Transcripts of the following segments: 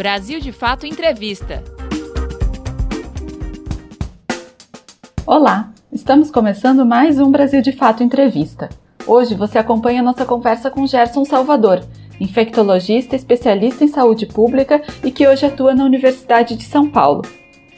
Brasil de Fato Entrevista. Olá, estamos começando mais um Brasil de Fato Entrevista. Hoje você acompanha nossa conversa com Gerson Salvador, infectologista especialista em saúde pública e que hoje atua na Universidade de São Paulo.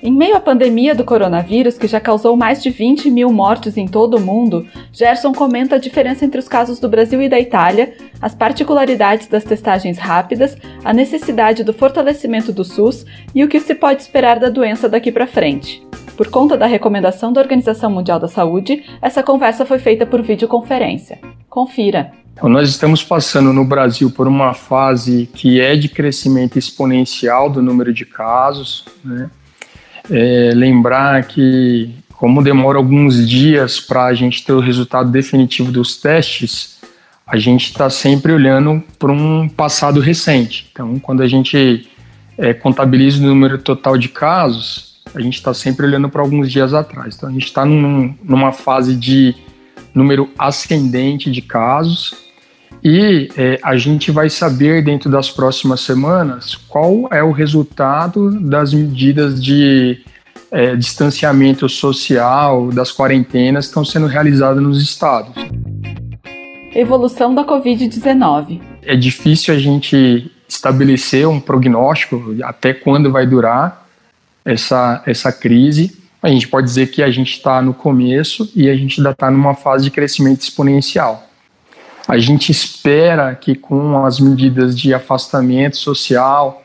Em meio à pandemia do coronavírus, que já causou mais de 20 mil mortes em todo o mundo, Gerson comenta a diferença entre os casos do Brasil e da Itália, as particularidades das testagens rápidas, a necessidade do fortalecimento do SUS e o que se pode esperar da doença daqui para frente. Por conta da recomendação da Organização Mundial da Saúde, essa conversa foi feita por videoconferência. Confira. Então, nós estamos passando no Brasil por uma fase que é de crescimento exponencial do número de casos, né? É, lembrar que, como demora alguns dias para a gente ter o resultado definitivo dos testes, a gente está sempre olhando para um passado recente. Então, quando a gente é, contabiliza o número total de casos, a gente está sempre olhando para alguns dias atrás. Então, a gente está num, numa fase de número ascendente de casos e é, a gente vai saber dentro das próximas semanas qual é o resultado das medidas de é, distanciamento social, das quarentenas que estão sendo realizadas nos estados. Evolução da Covid-19. É difícil a gente estabelecer um prognóstico até quando vai durar essa, essa crise. A gente pode dizer que a gente está no começo e a gente ainda está numa fase de crescimento exponencial. A gente espera que com as medidas de afastamento social,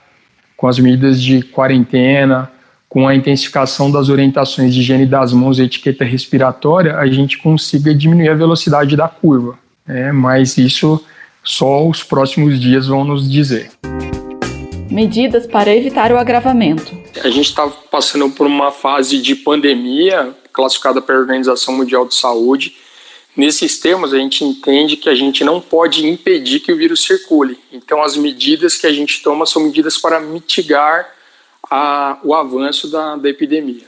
com as medidas de quarentena, com a intensificação das orientações de higiene das mãos e etiqueta respiratória, a gente consiga diminuir a velocidade da curva. Né? Mas isso só os próximos dias vão nos dizer. Medidas para evitar o agravamento. A gente está passando por uma fase de pandemia classificada pela Organização Mundial de Saúde, Nesses termos, a gente entende que a gente não pode impedir que o vírus circule. Então, as medidas que a gente toma são medidas para mitigar a, o avanço da, da epidemia.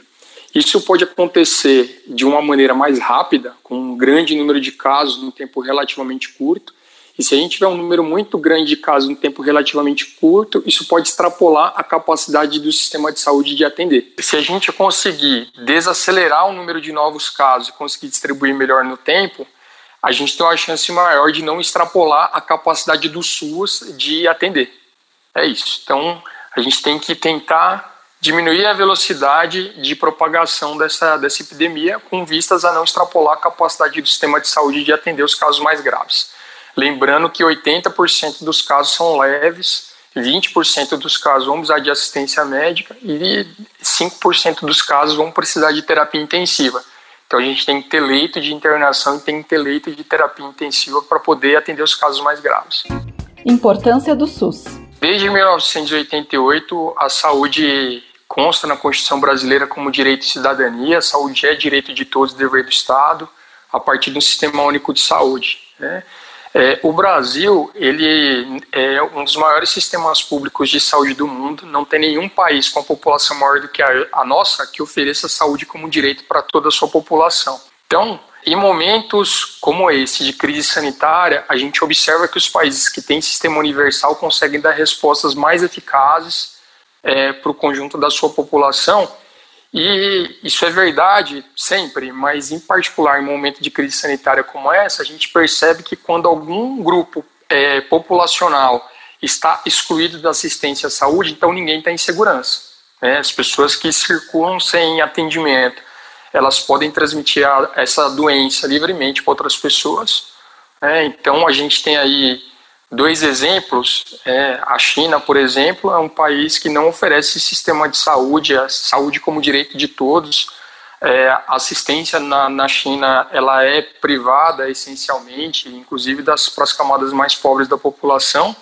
Isso pode acontecer de uma maneira mais rápida, com um grande número de casos num tempo relativamente curto, e se a gente tiver um número muito grande de casos em tempo relativamente curto, isso pode extrapolar a capacidade do sistema de saúde de atender. Se a gente conseguir desacelerar o número de novos casos e conseguir distribuir melhor no tempo, a gente tem uma chance maior de não extrapolar a capacidade do SUS de atender. É isso. Então, a gente tem que tentar diminuir a velocidade de propagação dessa, dessa epidemia com vistas a não extrapolar a capacidade do sistema de saúde de atender os casos mais graves. Lembrando que 80% dos casos são leves, 20% dos casos vão precisar de assistência médica e 5% dos casos vão precisar de terapia intensiva. Então a gente tem que ter leito de internação e tem que ter leito de terapia intensiva para poder atender os casos mais graves. Importância do SUS. Desde 1988, a saúde consta na Constituição brasileira como direito de cidadania, a saúde é direito de todos, dever do Estado, a partir do Sistema Único de Saúde. Né? É, o Brasil ele é um dos maiores sistemas públicos de saúde do mundo. Não tem nenhum país com população maior do que a, a nossa que ofereça saúde como direito para toda a sua população. Então, em momentos como esse de crise sanitária, a gente observa que os países que têm sistema universal conseguem dar respostas mais eficazes é, para o conjunto da sua população e isso é verdade sempre, mas em particular em momento de crise sanitária como essa, a gente percebe que quando algum grupo é, populacional está excluído da assistência à saúde, então ninguém está em segurança. Né? As pessoas que circulam sem atendimento, elas podem transmitir a, essa doença livremente para outras pessoas. Né? Então a gente tem aí Dois exemplos, é, a China, por exemplo, é um país que não oferece sistema de saúde, a saúde como direito de todos. É, assistência na, na China ela é privada essencialmente, inclusive das para as camadas mais pobres da população.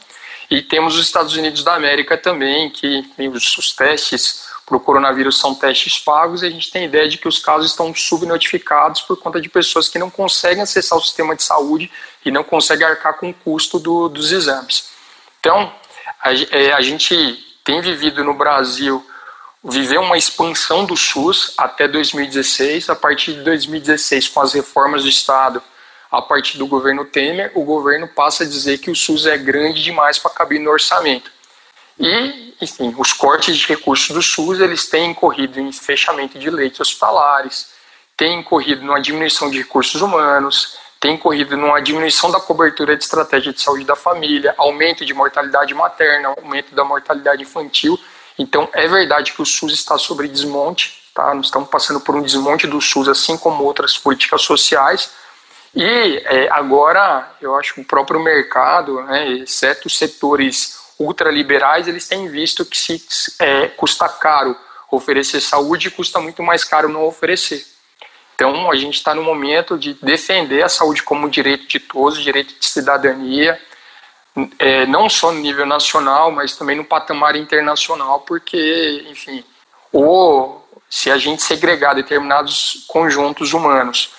E temos os Estados Unidos da América também, que enfim, os, os testes para o coronavírus são testes pagos e a gente tem ideia de que os casos estão subnotificados por conta de pessoas que não conseguem acessar o sistema de saúde e não conseguem arcar com o custo do, dos exames. Então, a, é, a gente tem vivido no Brasil, viveu uma expansão do SUS até 2016, a partir de 2016, com as reformas do Estado, a partir do governo Temer, o governo passa a dizer que o SUS é grande demais para caber no orçamento. E, enfim, os cortes de recursos do SUS, eles têm incorrido em fechamento de leitos hospitalares, têm incorrido numa diminuição de recursos humanos, têm incorrido numa diminuição da cobertura de estratégia de saúde da família, aumento de mortalidade materna, aumento da mortalidade infantil. Então, é verdade que o SUS está sobre desmonte, tá? Nós estamos passando por um desmonte do SUS, assim como outras políticas sociais, e é, agora, eu acho que o próprio mercado, né, exceto os setores ultraliberais, eles têm visto que se é, custa caro oferecer saúde, custa muito mais caro não oferecer. Então, a gente está no momento de defender a saúde como direito de todos, direito de cidadania, é, não só no nível nacional, mas também no patamar internacional, porque, enfim, ou se a gente segregar determinados conjuntos humanos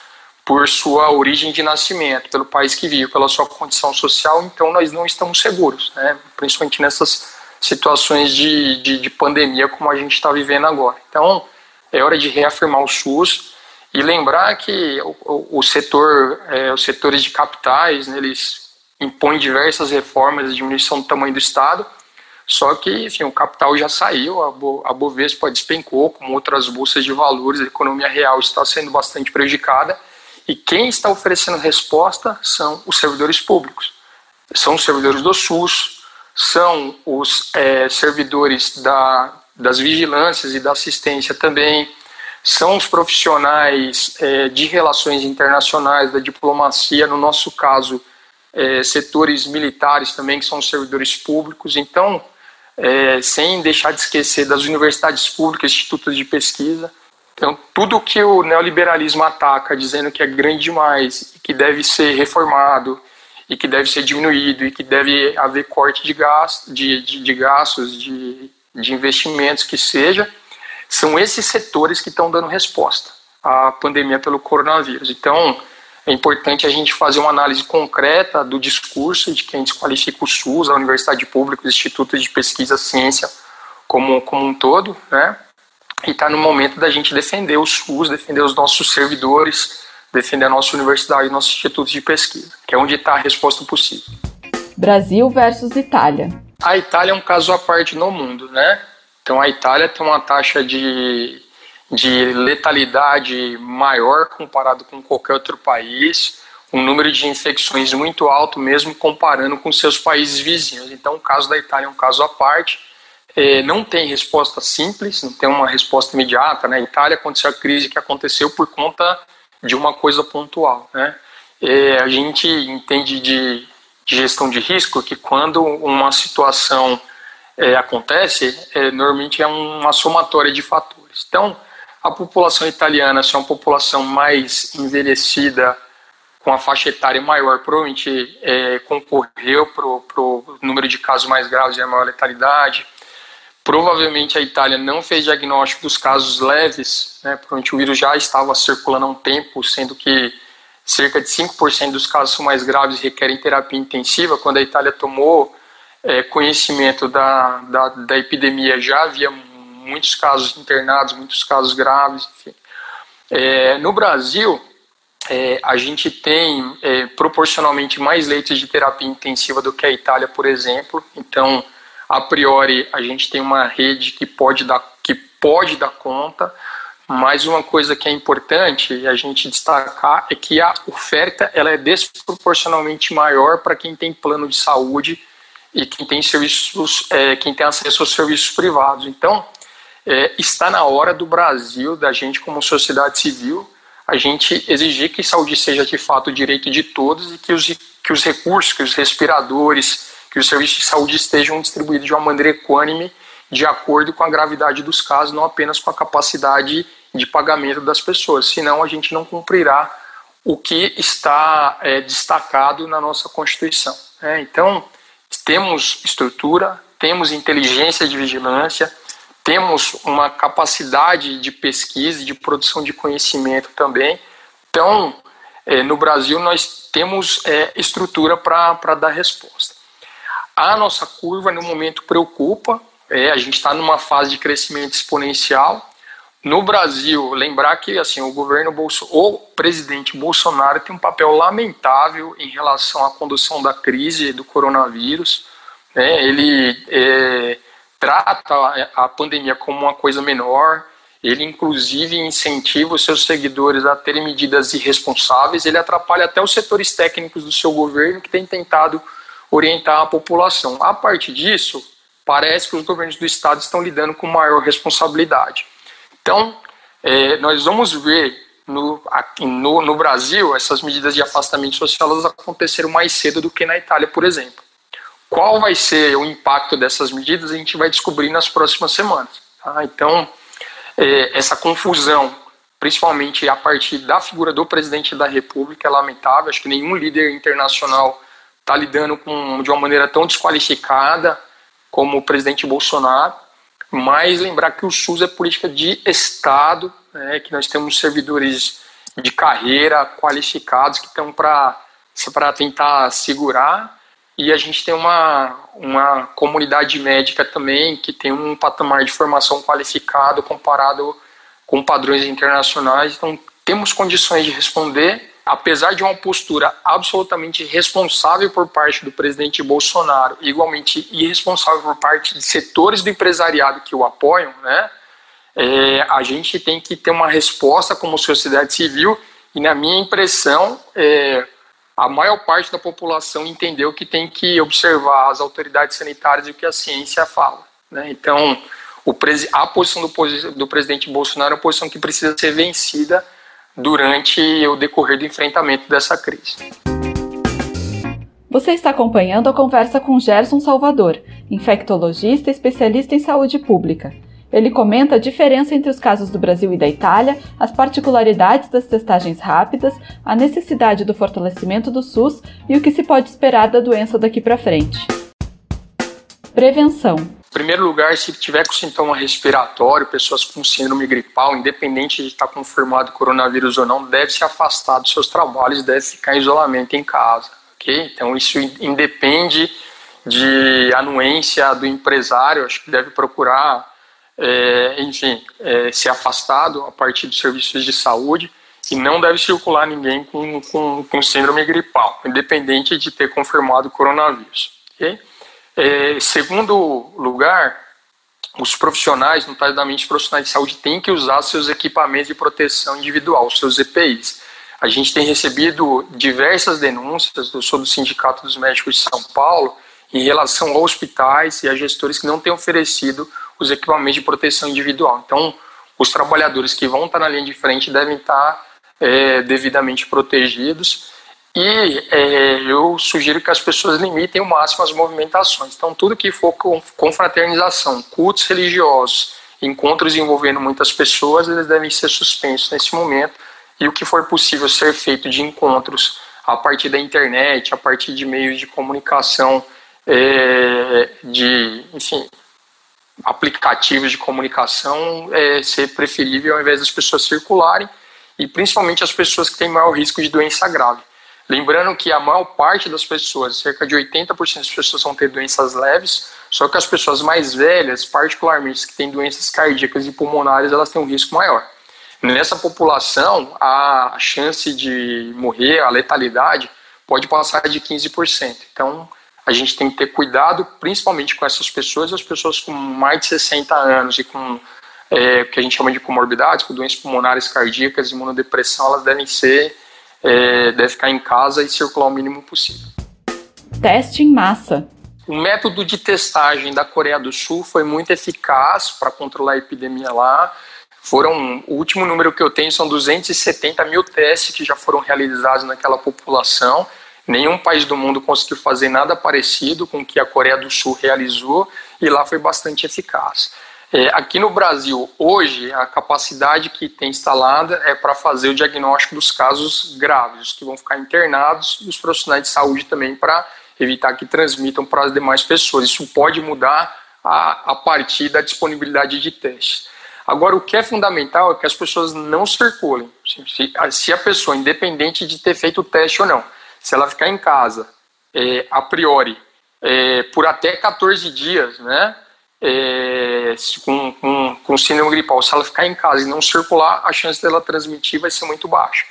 por sua origem de nascimento, pelo país que vive, pela sua condição social, então nós não estamos seguros, né? principalmente nessas situações de, de, de pandemia como a gente está vivendo agora. Então, é hora de reafirmar o SUS e lembrar que o, o, setor, é, os setores de capitais, né, eles impõem diversas reformas, diminuição do tamanho do Estado, só que, enfim, o capital já saiu, a, Bo, a Bovespa despencou, como outras bolsas de valores, a economia real está sendo bastante prejudicada, e quem está oferecendo resposta são os servidores públicos. São os servidores do SUS, são os é, servidores da, das vigilâncias e da assistência também, são os profissionais é, de relações internacionais, da diplomacia, no nosso caso, é, setores militares também, que são servidores públicos. Então, é, sem deixar de esquecer das universidades públicas, institutos de pesquisa, então, tudo que o neoliberalismo ataca, dizendo que é grande demais, que deve ser reformado, e que deve ser diminuído, e que deve haver corte de, gasto, de, de, de gastos, de, de investimentos, que seja, são esses setores que estão dando resposta à pandemia pelo coronavírus. Então, é importante a gente fazer uma análise concreta do discurso de quem desqualifica o SUS, a universidade pública, os institutos de pesquisa, ciência como, como um todo, né? E está no momento da gente defender o SUS, defender os nossos servidores, defender a nossa universidade e nossos institutos de pesquisa, que é onde está a resposta possível. Brasil versus Itália. A Itália é um caso à parte no mundo, né? Então a Itália tem uma taxa de, de letalidade maior comparado com qualquer outro país, um número de infecções muito alto mesmo comparando com seus países vizinhos. Então o caso da Itália é um caso à parte é, não tem resposta simples, não tem uma resposta imediata. Né? Itália aconteceu a crise que aconteceu por conta de uma coisa pontual. Né? É, a gente entende de, de, gestão de risco que quando uma situação é, acontece, normalmente é uma somatória de fatores. Então, a população italiana, se é uma população mais envelhecida, com a faixa etária maior, provavelmente é, concorreu para o número de casos mais graves e a maior letalidade. Provavelmente a Itália não fez diagnóstico dos casos leves, né, provavelmente o vírus já estava circulando há um tempo, sendo que cerca de 5% dos casos são mais graves e requerem terapia intensiva. Quando a Itália tomou é, conhecimento da, da, da, epidemia, já havia muitos casos internados, muitos casos graves, enfim. É, no Brasil, é, a gente tem é, proporcionalmente mais leitos de terapia intensiva do que a Itália, por exemplo. Então, a priori a gente tem uma rede que pode dar, que pode dar conta, mas uma coisa que é importante a gente destacar é que a oferta ela é desproporcionalmente maior para quem tem plano de saúde e quem tem serviços, é, quem tem acesso aos serviços privados. Então, é, está na hora do Brasil, da gente como sociedade civil, a gente exigir que saúde seja de fato direito de todos e que os, que os recursos, que os respiradores, que os serviços de saúde estejam distribuídos de uma maneira equânime, de acordo com a gravidade dos casos, não apenas com a capacidade de pagamento das pessoas, senão a gente não cumprirá o que está é, destacado na nossa Constituição. Né? Então, temos estrutura, temos inteligência de vigilância, temos uma capacidade de pesquisa e de produção de conhecimento também. Então, é, no Brasil, nós temos é, estrutura para dar resposta. A nossa curva, no momento, preocupa. É, a gente está numa fase de crescimento exponencial. No Brasil, lembrar que assim, o governo Bolso, o presidente Bolsonaro tem um papel lamentável em relação à condução da crise do coronavírus. Né? Ele é, trata a pandemia como uma coisa menor, ele inclusive incentiva os seus seguidores a terem medidas irresponsáveis, ele atrapalha até os setores técnicos do seu governo que tem tentado orientar a população. A partir disso, parece que os governos do estado estão lidando com maior responsabilidade. Então, é, nós vamos ver no, aqui, no, no, Brasil essas medidas de afastamento social elas aconteceram mais cedo do que na Itália, por exemplo. Qual vai ser o impacto dessas medidas a gente vai descobrir nas próximas semanas. Tá? Então, é, essa confusão, principalmente a partir da figura do presidente da República, é lamentável. Acho que nenhum líder internacional está lidando com, de uma maneira tão desqualificada como o presidente Bolsonaro. Mas lembrar que o SUS é política de Estado, né, que nós temos servidores de carreira qualificados que estão para tentar segurar e a gente tem uma, uma comunidade médica também que tem um patamar de formação qualificado comparado com padrões internacionais. Então, temos condições de responder, apesar de uma postura absolutamente responsável por parte do presidente Bolsonaro, igualmente irresponsável por parte de setores do empresariado que o apoiam, né? É, a gente tem que ter uma resposta como sociedade civil e, na minha impressão, é, a maior parte da população entendeu que tem que observar as autoridades sanitárias e o que a ciência fala. Né? Então, a posição do, do presidente Bolsonaro é uma posição que precisa ser vencida durante o decorrer do enfrentamento dessa crise. Você está acompanhando a conversa com Gerson Salvador, infectologista especialista em saúde pública. Ele comenta a diferença entre os casos do Brasil e da Itália, as particularidades das testagens rápidas, a necessidade do fortalecimento do SUS e o que se pode esperar da doença daqui para frente. Prevenção. Em primeiro lugar, se tiver com sintoma respiratório, pessoas com síndrome gripal, independente de estar confirmado coronavírus ou não, deve se afastar dos seus trabalhos, deve ficar em isolamento em casa, ok? Então isso independe de anuência do empresário, acho que deve procurar é, enfim, é, ser afastado a partir dos serviços de saúde e não deve circular ninguém com, com, com síndrome gripal, independente de ter confirmado coronavírus. Okay? É, segundo lugar, os profissionais, notadamente profissionais de saúde, têm que usar seus equipamentos de proteção individual, seus EPIs. A gente tem recebido diversas denúncias, eu sou do Sindicato dos Médicos de São Paulo, em relação a hospitais e a gestores que não têm oferecido os equipamentos de proteção individual. Então, os trabalhadores que vão estar na linha de frente devem estar é, devidamente protegidos e é, eu sugiro que as pessoas limitem o máximo as movimentações. Então, tudo que for com confraternização, cultos religiosos, encontros envolvendo muitas pessoas, eles devem ser suspensos nesse momento. E o que for possível ser feito de encontros a partir da internet, a partir de meios de comunicação, é, de, enfim, aplicativos de comunicação é, ser preferível ao invés das pessoas circularem e principalmente as pessoas que têm maior risco de doença grave. Lembrando que a maior parte das pessoas, cerca de 80% das pessoas vão ter doenças leves, só que as pessoas mais velhas, particularmente que têm doenças cardíacas e pulmonares, elas têm um risco maior. Nessa população, a chance de morrer, a letalidade, pode passar de 15%. Então, a gente tem que ter cuidado, principalmente com essas pessoas, as pessoas com mais de 60 anos e com é, o que a gente chama de comorbidades, com doenças pulmonares cardíacas, imunodepressão, elas devem ser, é, devem ficar em casa e circular o mínimo possível. Teste em massa. O método de testagem da Coreia do Sul foi muito eficaz para controlar a epidemia lá. Foram, o último número que eu tenho são 270 mil testes que já foram realizados naquela população Nenhum país do mundo conseguiu fazer nada parecido com o que a Coreia do Sul realizou e lá foi bastante eficaz. É, aqui no Brasil, hoje, a capacidade que tem instalada é para fazer o diagnóstico dos casos graves, que vão ficar internados, e os profissionais de saúde também para evitar que transmitam para as demais pessoas. Isso pode mudar a, a partir da disponibilidade de testes. Agora, o que é fundamental é que as pessoas não circulem. Se, se a pessoa, independente de ter feito o teste ou não, se ela ficar em casa, é, a priori, é, por até 14 dias, né, é, com, com, com síndrome gripal, se ela ficar em casa e não circular, a chance dela transmitir vai ser muito baixa.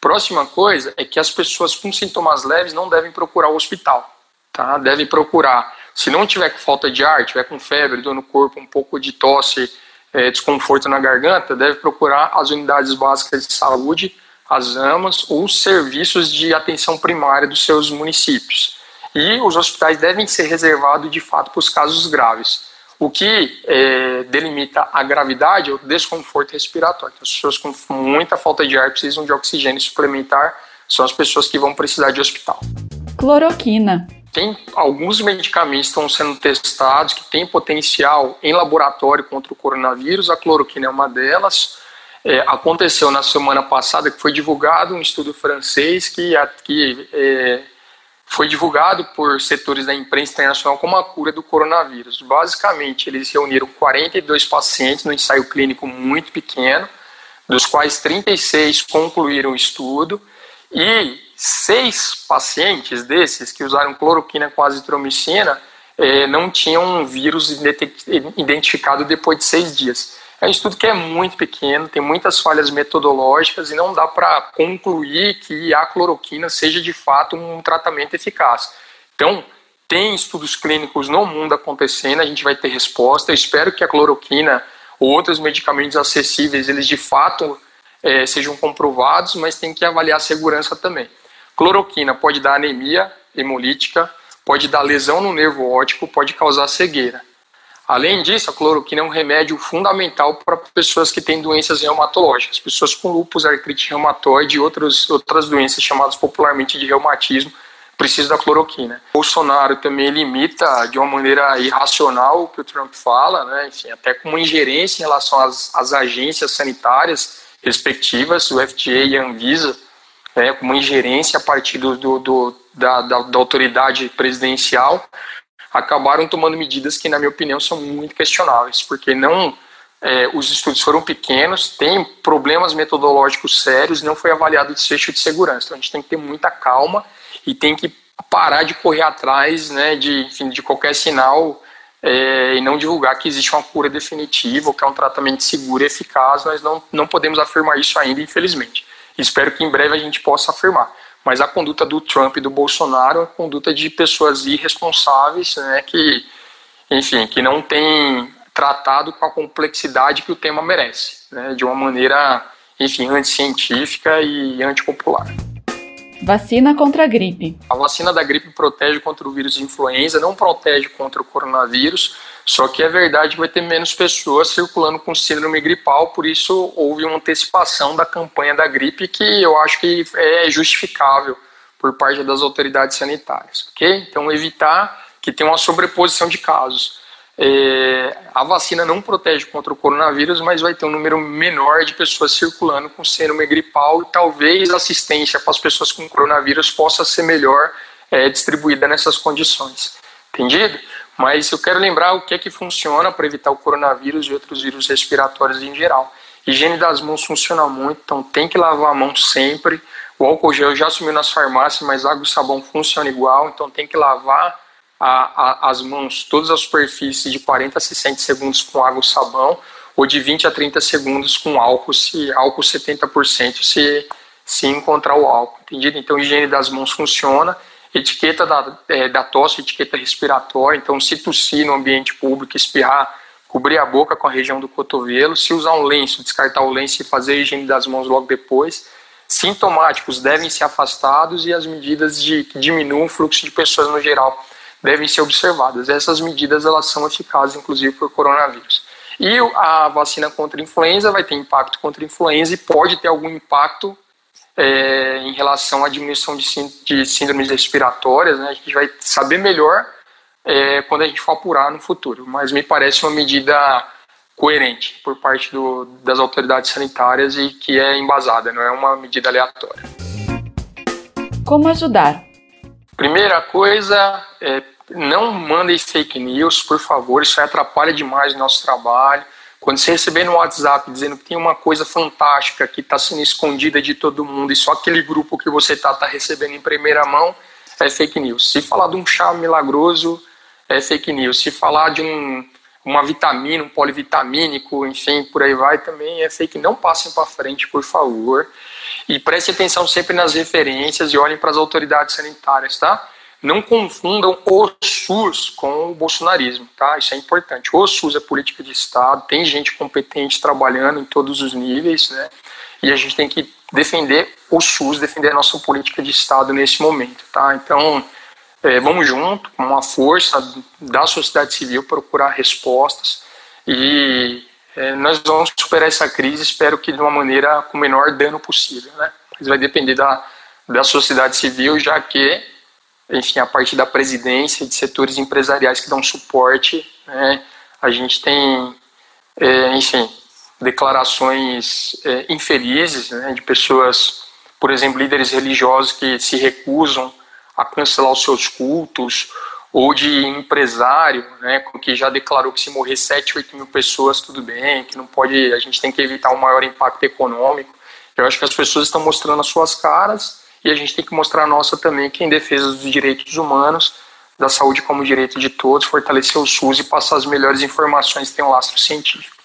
Próxima coisa é que as pessoas com sintomas leves não devem procurar o hospital, tá? Devem procurar Se não tiver com falta de ar, tiver com febre, dor no corpo, um pouco de tosse, é, desconforto na garganta, deve procurar as unidades básicas de saúde, as AMAs ou os serviços de atenção primária dos seus municípios. E os hospitais devem ser reservados de fato para os casos graves. O que é, delimita a gravidade é o desconforto respiratório. Então, as pessoas com muita falta de ar precisam de oxigênio suplementar, são as pessoas que vão precisar de hospital. Cloroquina. Tem alguns medicamentos que estão sendo testados que têm potencial em laboratório contra o coronavírus, a cloroquina é uma delas. É, aconteceu na semana passada que foi divulgado um estudo francês que, que é, foi divulgado por setores da imprensa internacional como a cura do coronavírus. Basicamente, eles reuniram 42 pacientes no ensaio clínico muito pequeno, dos quais 36 concluíram o estudo e seis pacientes desses que usaram cloroquina com azitromicina eh, não tinham um vírus identificado depois de seis dias. É um estudo que é muito pequeno, tem muitas falhas metodológicas e não dá para concluir que a cloroquina seja de fato um tratamento eficaz. Então, tem estudos clínicos no mundo acontecendo, a gente vai ter resposta. Eu espero que a cloroquina ou outros medicamentos acessíveis, eles de fato é, sejam comprovados, mas tem que avaliar a segurança também. Cloroquina pode dar anemia hemolítica, pode dar lesão no nervo óptico, pode causar cegueira. Além disso, a cloroquina é um remédio fundamental para pessoas que têm doenças reumatológicas, pessoas com lúpus, artrite reumatoide e outras, outras doenças chamadas popularmente de reumatismo, precisam da cloroquina. Bolsonaro também limita de uma maneira irracional o que o Trump fala, né? Enfim, até com uma ingerência em relação às, às agências sanitárias respectivas, o FDA e a Anvisa, né, com uma ingerência a partir do, do, do da, da, da autoridade presidencial, acabaram tomando medidas que, na minha opinião, são muito questionáveis, porque não é, os estudos foram pequenos, tem problemas metodológicos sérios, não foi avaliado o desfecho de segurança. Então a gente tem que ter muita calma e tem que parar de correr atrás né, de, enfim, de qualquer sinal é, e não divulgar que existe uma cura definitiva ou que é um tratamento seguro e eficaz. Nós não, não podemos afirmar isso ainda, infelizmente. Espero que em breve a gente possa afirmar mas a conduta do Trump e do Bolsonaro é conduta de pessoas irresponsáveis, né, que, enfim, que não têm tratado com a complexidade que o tema merece, né, de uma maneira, enfim, anticientífica e antipopular. Vacina contra a gripe. A vacina da gripe protege contra o vírus de influenza, não protege contra o coronavírus, só que é verdade que vai ter menos pessoas circulando com síndrome gripal, por isso houve uma antecipação da campanha da gripe que eu acho que é justificável por parte das autoridades sanitárias, ok? Então evitar que tenha uma sobreposição de casos. É, a vacina não protege contra o coronavírus, mas vai ter um número menor de pessoas circulando com síndrome gripal e talvez a assistência para as pessoas com coronavírus possa ser melhor é, distribuída nessas condições. Entendido? Mas eu quero lembrar o que é que funciona para evitar o coronavírus e outros vírus respiratórios em geral. Higiene das mãos funciona muito, então tem que lavar a mão sempre. O álcool gel já sumiu nas farmácias, mas água e sabão funciona igual, então tem que lavar a, a, as mãos, todas as superfícies de 40 a 60 segundos com água e sabão, ou de 20 a 30 segundos com álcool, se álcool 70% se, se encontrar o álcool, entendido? Então, higiene das mãos funciona etiqueta da, é, da tosse, etiqueta respiratória, então se tossir no ambiente público, espirrar, cobrir a boca com a região do cotovelo, se usar um lenço, descartar o lenço e fazer a higiene das mãos logo depois. Sintomáticos devem ser afastados e as medidas de, que diminuam o fluxo de pessoas no geral devem ser observadas. Essas medidas elas são eficazes, inclusive, por coronavírus. E a vacina contra a influenza vai ter impacto contra a influenza e pode ter algum impacto é, em relação à diminuição de, de síndromes respiratórias, né? a gente vai saber melhor é, quando a gente for apurar no futuro, mas me parece uma medida coerente por parte do, das autoridades sanitárias e que é embasada, não é uma medida aleatória. Como ajudar? Primeira coisa, é, não mandem fake news, por favor, isso atrapalha demais o nosso trabalho. Quando você receber no WhatsApp dizendo que tem uma coisa fantástica que está sendo escondida de todo mundo e só aquele grupo que você está tá recebendo em primeira mão, é fake news. Se falar de um chá milagroso, é fake news. Se falar de um, uma vitamina, um polivitamínico, enfim, por aí vai, também é fake. Não passem para frente, por favor. E preste atenção sempre nas referências e olhem para as autoridades sanitárias, tá? não confundam o SUS com o bolsonarismo, tá? Isso é importante. O SUS é política de Estado, tem gente competente trabalhando em todos os níveis, né? E a gente tem que defender o SUS, defender a nossa política de Estado nesse momento, tá? Então, é, vamos junto, com uma força da sociedade civil, procurar respostas e é, nós vamos superar essa crise, espero que de uma maneira com o menor dano possível, né? Mas vai depender da, da sociedade civil, já que enfim, a partir da presidência de setores empresariais que dão suporte, né, a gente tem, é, enfim, declarações é, infelizes né, de pessoas, por exemplo, líderes religiosos que se recusam a cancelar os seus cultos, ou de empresário, né, que já declarou que se morrer 7, 8 mil pessoas, tudo bem, que não pode, a gente tem que evitar um maior impacto econômico. Eu acho que as pessoas estão mostrando as suas caras e a gente tem que mostrar a nossa também, que é em defesa dos direitos humanos, da saúde como direito de todos, fortalecer o SUS e passar as melhores informações que tem um lastro científico.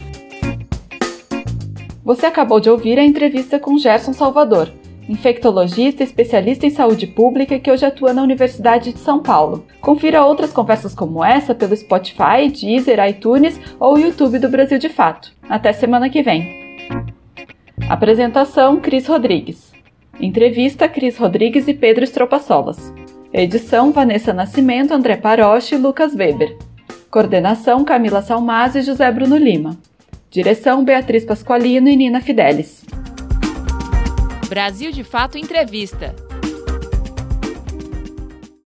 Você acabou de ouvir a entrevista com Gerson Salvador, infectologista especialista em saúde pública que hoje atua na Universidade de São Paulo. Confira outras conversas como essa pelo Spotify, Deezer, iTunes ou YouTube do Brasil de Fato. Até semana que vem. Apresentação: Cris Rodrigues. Entrevista Cris Rodrigues e Pedro Estropaçolas. Edição Vanessa Nascimento, André Paroche e Lucas Weber. Coordenação Camila Salmaz e José Bruno Lima. Direção Beatriz Pasqualino e Nina Fidelis. Brasil de Fato Entrevista.